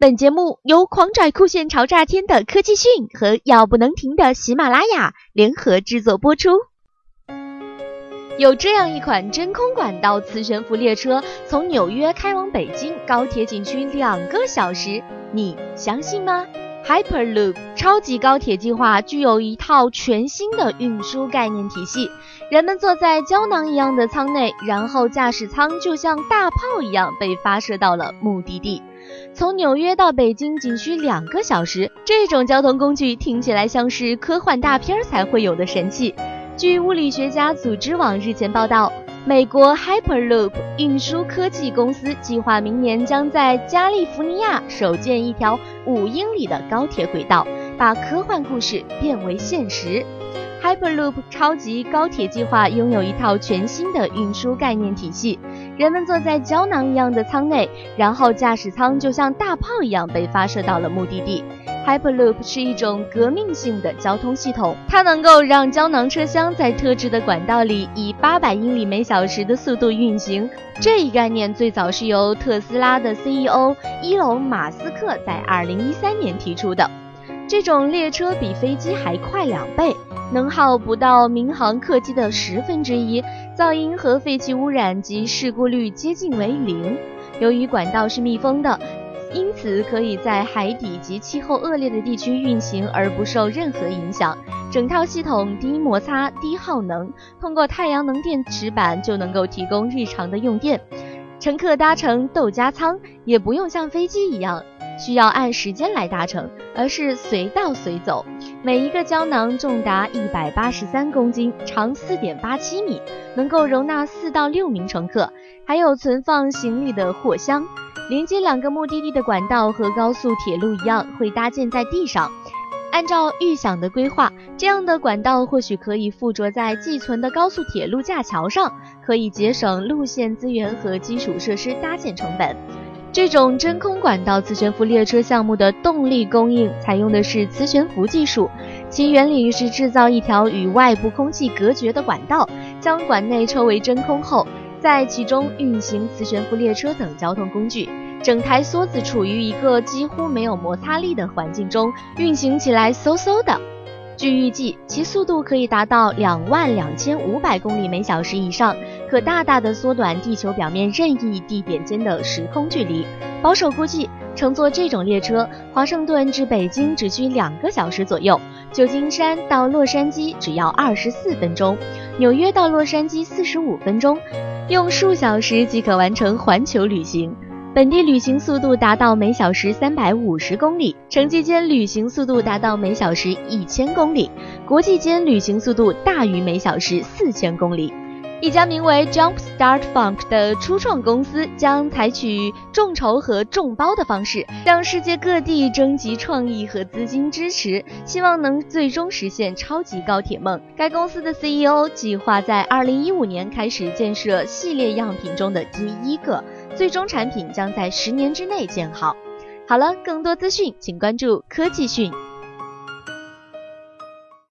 本节目由狂拽酷炫潮炸天的科技讯和要不能停的喜马拉雅联合制作播出。有这样一款真空管道磁悬浮列车，从纽约开往北京高铁仅需两个小时，你相信吗？Hyperloop 超级高铁计划具有一套全新的运输概念体系，人们坐在胶囊一样的舱内，然后驾驶舱就像大炮一样被发射到了目的地。从纽约到北京仅需两个小时，这种交通工具听起来像是科幻大片才会有的神器。据物理学家组织网日前报道，美国 Hyperloop 运输科技公司计划明年将在加利福尼亚首建一条五英里的高铁轨道，把科幻故事变为现实。Hyperloop 超级高铁计划拥有一套全新的运输概念体系。人们坐在胶囊一样的舱内，然后驾驶舱就像大炮一样被发射到了目的地。Hyperloop 是一种革命性的交通系统，它能够让胶囊车厢在特制的管道里以八百英里每小时的速度运行。这一概念最早是由特斯拉的 CEO 伊隆·马斯克在2013年提出的。这种列车比飞机还快两倍。能耗不到民航客机的十分之一，噪音和废气污染及事故率接近为零。由于管道是密封的，因此可以在海底及气候恶劣的地区运行而不受任何影响。整套系统低摩擦、低耗能，通过太阳能电池板就能够提供日常的用电。乘客搭乘豆荚舱也不用像飞机一样。需要按时间来搭乘，而是随到随走。每一个胶囊重达一百八十三公斤，长四点八七米，能够容纳四到六名乘客，还有存放行李的货箱。连接两个目的地的管道和高速铁路一样，会搭建在地上。按照预想的规划，这样的管道或许可以附着在寄存的高速铁路架桥上，可以节省路线资源和基础设施搭建成本。这种真空管道磁悬浮列车项目的动力供应采用的是磁悬浮技术，其原理是制造一条与外部空气隔绝的管道，将管内抽为真空后，在其中运行磁悬浮列车等交通工具。整台梭子处于一个几乎没有摩擦力的环境中，运行起来嗖嗖的。据预计，其速度可以达到两万两千五百公里每小时以上，可大大的缩短地球表面任意地点间的时空距离。保守估计，乘坐这种列车，华盛顿至北京只需两个小时左右，旧金山到洛杉矶只要二十四分钟，纽约到洛杉矶四十五分钟，用数小时即可完成环球旅行。本地旅行速度达到每小时三百五十公里，城际间旅行速度达到每小时一千公里，国际间旅行速度大于每小时四千公里。一家名为 Jump Start Funk 的初创公司将采取众筹和众包的方式，向世界各地征集创意和资金支持，希望能最终实现超级高铁梦。该公司的 CEO 计划在二零一五年开始建设系列样品中的第一个。最终产品将在十年之内建好。好了，更多资讯请关注科技讯。